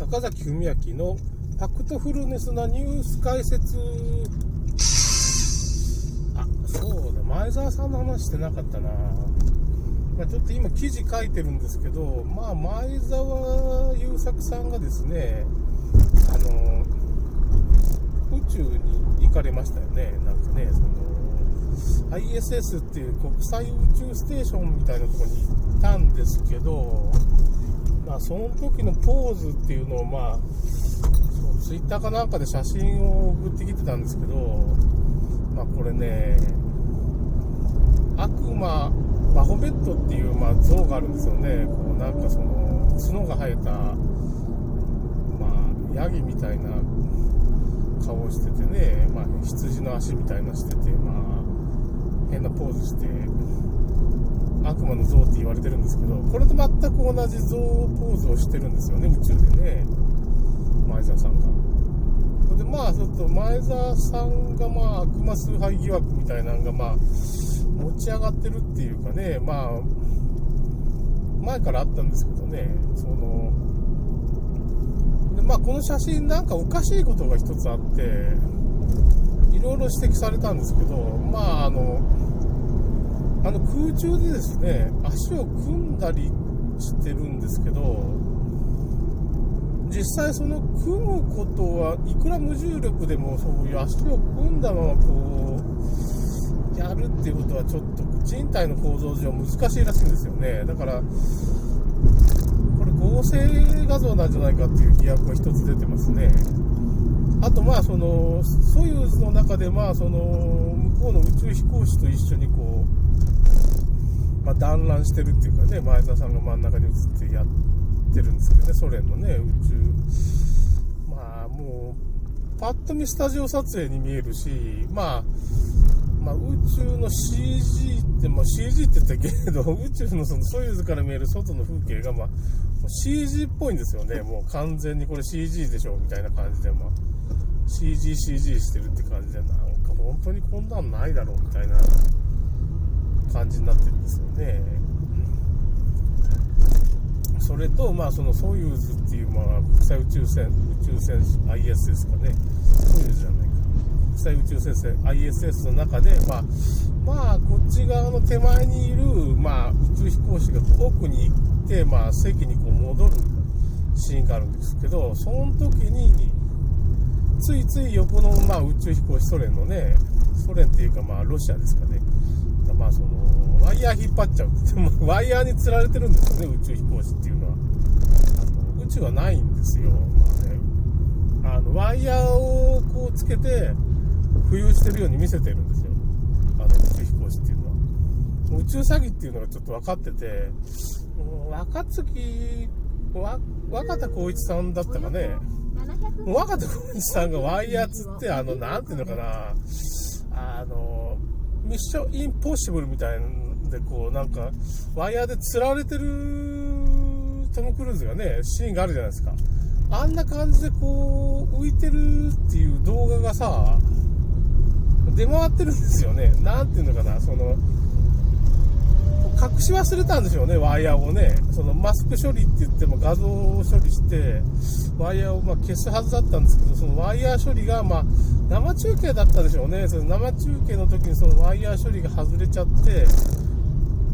坂崎文明のファクトフルネスなニュース解説。あ、そうだ、前澤さんの話してなかったな。まあ、ちょっと今記事書いてるんですけど、まあ、前澤友作さんがですね、あの、宇宙に行かれましたよね。なんかね、その、ISS っていう国際宇宙ステーションみたいなとこに行ったんですけど、まあ、その時のポーズっていうのを、まあ、ツイッターかなんかで写真を送ってきてたんですけど、まあ、これね、悪魔、バホベットっていう、まあ、像があるんですよね。こうなんかその、角が生えた、まあ、ヤギみたいな顔をしててね、まあ、羊の足みたいなしてて、まあ、変なポーズして、悪魔の像って言われてるんですけど、これと全く同じ像ポーズをしてるんですよね、宇宙でね。前澤さんが。で、まあ、ちょっと前澤さんが、まあ、悪魔崇拝疑惑みたいなのが、まあ、持ち上がってるっていうかね、まあ、前からあったんですけどね、その、で、まあ、この写真なんかおかしいことが一つあって、いろいろ指摘されたんですけど、まあ、あの、あの空中でですね、足を組んだりしてるんですけど、実際その組むことはいくら無重力でもそういう足を組んだままこう、やるっていうことはちょっと人体の構造上難しいらしいんですよね。だから、これ合成画像なんじゃないかっていう疑惑が一つ出てますね。あとまあその、ソユーズの中でまあその、向こうの宇宙飛行士と一緒にこう、まあ、団らんしてるっていうかね、前澤さんが真ん中に映ってやってるんですけどね、ソ連のね、宇宙。まあ、もう、パッと見スタジオ撮影に見えるし、まあ、まあ、宇宙の CG って、まあ、CG って言ったけど、宇宙のそのソユーズから見える外の風景が、まあ、CG っぽいんですよね。もう完全にこれ CG でしょ、みたいな感じで、まあ、CG、CG してるって感じで、なんか本当にこんなんないだろう、みたいな感じになってるんですよね。それと、まあ、そのソユーズっていう、まあ、国際宇宙船、宇宙船 IS ですかね。ソユーズじゃないか。国際宇宙船 ISS の中で、まあ、まあ、こっち側の手前にいる、まあ、宇宙飛行士が奥に行って、まあ、席にこう戻るシーンがあるんですけど、その時に、ついつい横の、まあ、宇宙飛行士、ソ連のね、ソ連っていうか、まあ、ロシアですかね。まあその、ワイヤー引っ張っちゃう。でも、ワイヤーに釣られてるんですよね、宇宙飛行士っていうのは。あの宇宙はないんですよ。まあね、あの、ワイヤーをこうつけて、浮遊してるように見せてるんですよ。あの、宇宙飛行士っていうのは。宇宙詐欺っていうのがちょっと分かってて、若月、若田光一さんだったかね。若田光一さんがワイヤーつって、あの、なんていうのかな、あの、ミッションインポッシブルみたいなんで、こう、なんか、ワイヤーで釣られてるトム・クルーズがね、シーンがあるじゃないですか。あんな感じでこう、浮いてるっていう動画がさ、出回ってるんですよね。なんていうのかな、その、隠し忘れたんでしょうね、ワイヤーをね。そのマスク処理って言っても画像を処理して、ワイヤーをま消すはずだったんですけど、そのワイヤー処理が、まあ、生中継だったでしょうね。その生中継の時にそのワイヤー処理が外れちゃって、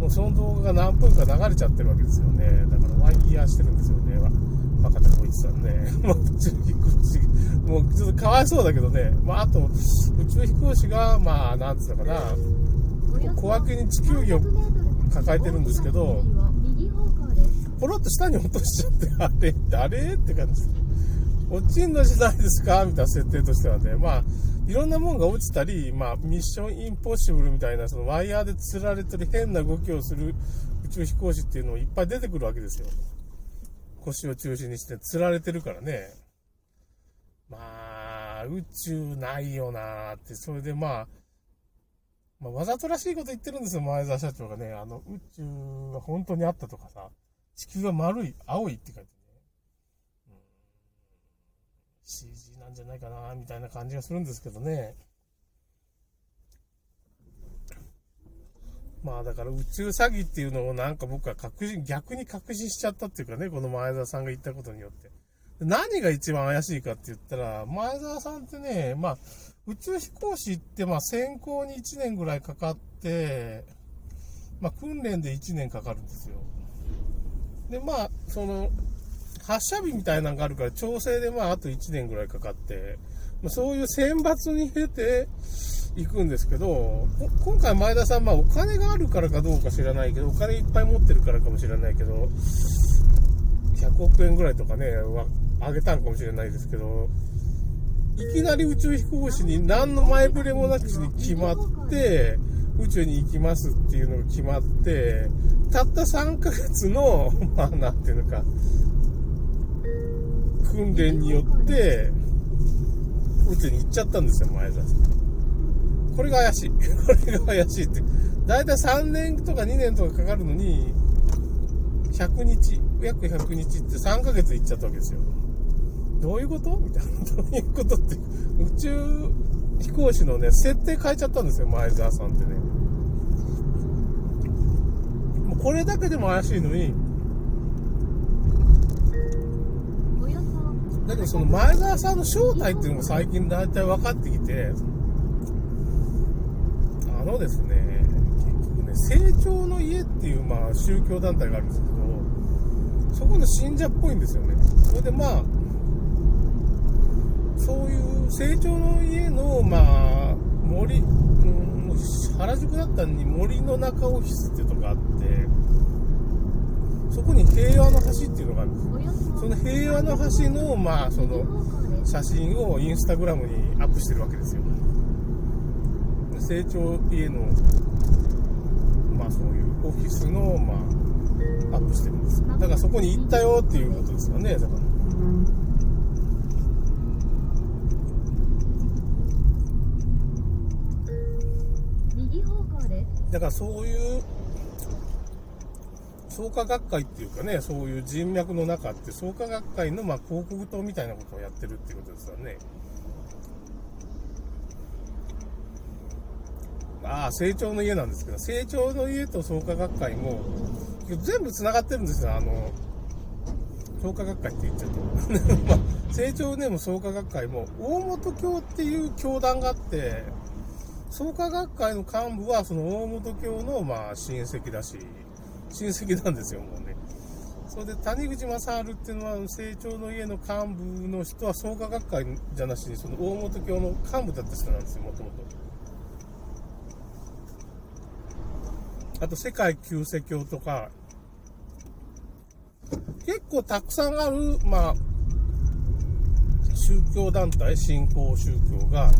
もうその動画が何分か流れちゃってるわけですよね。だからワイヤーしてるんですよね。若田光一さんね。もう宇宙飛行士、もうちょっとかわいそうだけどね。まあ、あと、宇宙飛行士が、まあ、なんつうのかな、小分けに地球儀を抱えてるんですけど、ポロッと下に落としちゃって、あれってあれって感じ。落ちんのじゃないですかみたいな設定としてはね。まあ、いろんなもんが落ちたり、まあ、ミッションインポッシブルみたいな、そのワイヤーで釣られてる変な動きをする宇宙飛行士っていうのをいっぱい出てくるわけですよ。腰を中心にして釣られてるからね。まあ、宇宙ないよなーって、それでまあ、まあ、わざとらしいこと言ってるんですよ、前澤社長がね。あの、宇宙が本当にあったとかさ、地球が丸い、青いって書いてね。うん、CG なんじゃないかな、みたいな感じがするんですけどね。まあだから宇宙詐欺っていうのをなんか僕は確信、逆に確信しちゃったっていうかね、この前澤さんが言ったことによって。何が一番怪しいかって言ったら、前澤さんってね、まあ、宇宙飛行士って、まあ、専攻に1年ぐらいかかって、まあ、訓練で1年かかるんですよ。で、まあ、その、発射日みたいなのがあるから、調整でまあ、あと1年ぐらいかかって、まあ、そういう選抜に経て行くんですけど、今回前田さん、まあ、お金があるからかどうか知らないけど、お金いっぱい持ってるからかもしれないけど、100億円ぐらいとかね、あげたんかもしれないですけど、いきなり宇宙飛行士に何の前触れもなくに決まって、宇宙に行きますっていうのが決まって、たった3ヶ月の、まあなんていうのか、訓練によって、宇宙に行っちゃったんですよ、前田さん。これが怪しい。これが怪しいって。だいたい3年とか2年とかかかるのに、100日、約100日って3ヶ月行っちゃったわけですよ。どういうこと？みたいな。どういうことって。宇宙飛行士のね、設定変えちゃったんですよ、前澤さんってね。もうこれだけでも怪しいのに、だけどその前澤さんの正体っていうのも最近大体分かってきて、あのですね、結局ね、成長の家っていうまあ宗教団体があるんですけど、そこの信者っぽいんですよね。それでまあ、そういう成長の家のまあ、森、うん、原宿だったのに森の中オフィスっていうとこがあって、そこに平和の橋っていうのがあるんですその平和の橋の、まあ、その、写真をインスタグラムにアップしてるわけですよ。成長家の、まあそういうオフィスの、まあ、アップしてるんです。だからそこに行ったよっていうことですよね、だから。だからそういう、創価学会っていうかね、そういう人脈の中って、創価学会のまあ広告塔みたいなことをやってるっていうことですよね。ああ、成長の家なんですけど、成長の家と創価学会も、全部繋がってるんですよ、あの、創価学会って言っちゃうと。まあ、成長ねも創価学会も、大本教っていう教団があって、創価学会の幹部は、その大本教の、まあ、親戚だし、親戚なんですよ、もうね。それで、谷口正治っていうのは、成長の家の幹部の人は、創価学会じゃなしに、その大本教の幹部だった人なんですよ、もともと。あと、世界旧世教とか、結構たくさんある、まあ、宗教団体、信仰宗教が、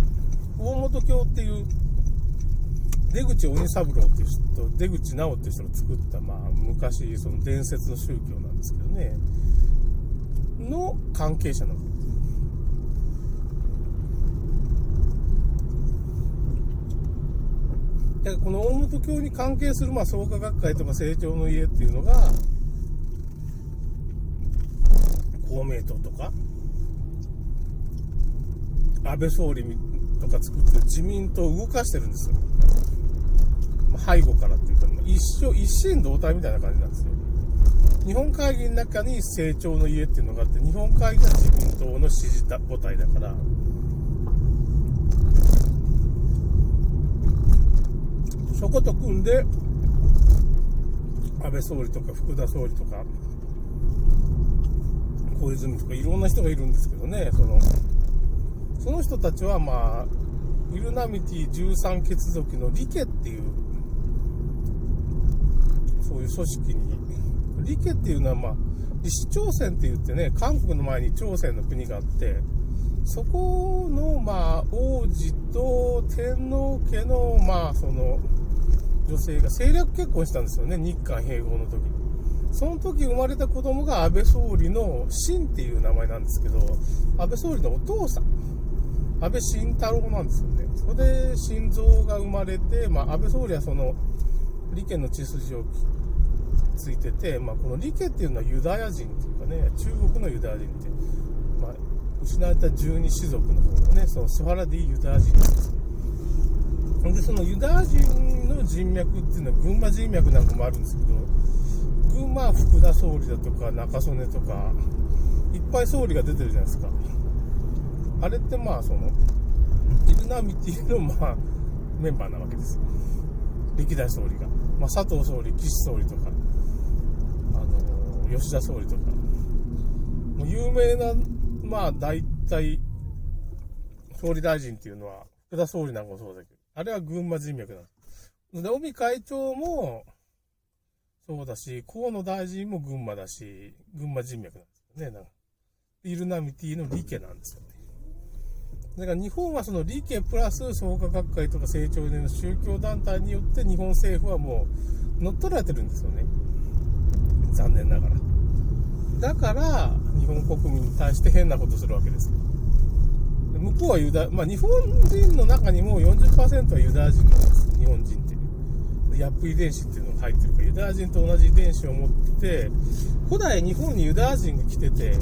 大本教っていう、出口鬼三郎っていう人と、出口直っていう人が作った、まあ、昔、その伝説の宗教なんですけどね、の関係者なの。だからこの大本教に関係する、まあ、創価学会とか成長の家っていうのが、公明党とか、安倍総理とか作って自民党を動かしてるんですよ。背後からっていうか、一緒、一心同体みたいな感じなんですよ。日本会議の中に成長の家っていうのがあって、日本会議が自民党の支持母体だから、そこと組んで、安倍総理とか福田総理とか、小泉とかいろんな人がいるんですけどね、その、その人たちはまあ、イルナミティ13血族のリケっていう、そういう組織に、リケっていうのはまあ、李氏朝鮮って言ってね、韓国の前に朝鮮の国があって、そこのまあ、王子と天皇家のまあ、その、女性が政略結婚したんですよね、日韓併合の時に。その時生まれた子供が安倍総理の晋っていう名前なんですけど、安倍総理のお父さん、安倍晋太郎なんですよね。それで心臓が生まれて、まあ、安倍総理はその、利家の血筋をついてて、まあ、この利家っていうのはユダヤ人っていうかね、中国のユダヤ人って、まあ、失われた十二種族の方のね、そのスファラディユダヤ人なんです。で、そのユダヤ人の人脈っていうのは群馬人脈なんかもあるんですけど、群馬福田総理だとか中曽根とかいっぱい総理が出てるじゃないですかあれってまあそのイルナミティのまあメンバーなわけですよ歴代総理が、まあ、佐藤総理岸総理とか。あの吉田総理とか。もう有名なまあ大体総理大臣っていうのは福田総理なんかもそうだけど。あれは群馬人脈なんですで尾身会長もそうだし、河野大臣も群馬だし、群馬人脈なんですよね。なんかイルナミティの理系なんですよね。だから日本はその理系プラス創価学会とか成長年の宗教団体によって日本政府はもう乗っ取られてるんですよね。残念ながら。だから、日本国民に対して変なことするわけですよ。向こうはユダ、まあ日本人の中にも40%はユダヤ人なんです日本人って。ヤップ遺伝子っていうのが入ってるから、ユダヤ人と同じ遺伝子を持ってて、古代日本にユダヤ人が来てて、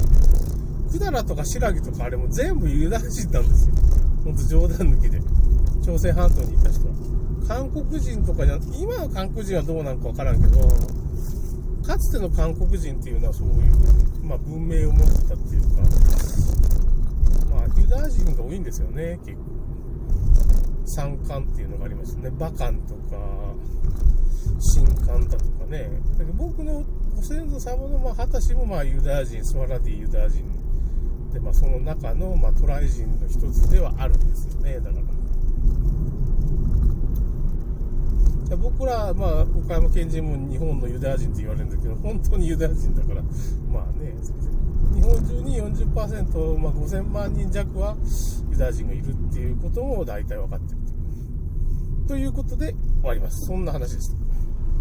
百済とか新羅とかあれも全部ユダヤ人なんですよ。ほんと冗談抜きで。朝鮮半島にいた人は。韓国人とかじゃ今の韓国人はどうなんかわからんけど、かつての韓国人っていうのはそういう、まあ、文明を持ってたっていうか、まあ、ユダヤ人が多いんですよね、結構。三冠っていうのがありますよね。馬漢とか、新冠だとかね。だけど僕のご先祖様のまあ二十歳もまあユダヤ人、スワラディユダヤ人で、まあ、その中のまあトライ人の一つではあるんですよね。だから。僕ら、まあ、岡山県人も日本のユダヤ人って言われるんだけど、本当にユダヤ人だから、まあね、日本中に40%、まあ、5000万人弱はユダヤ人がいるっていうことも大体分かってるということで終わります。そんな話でした。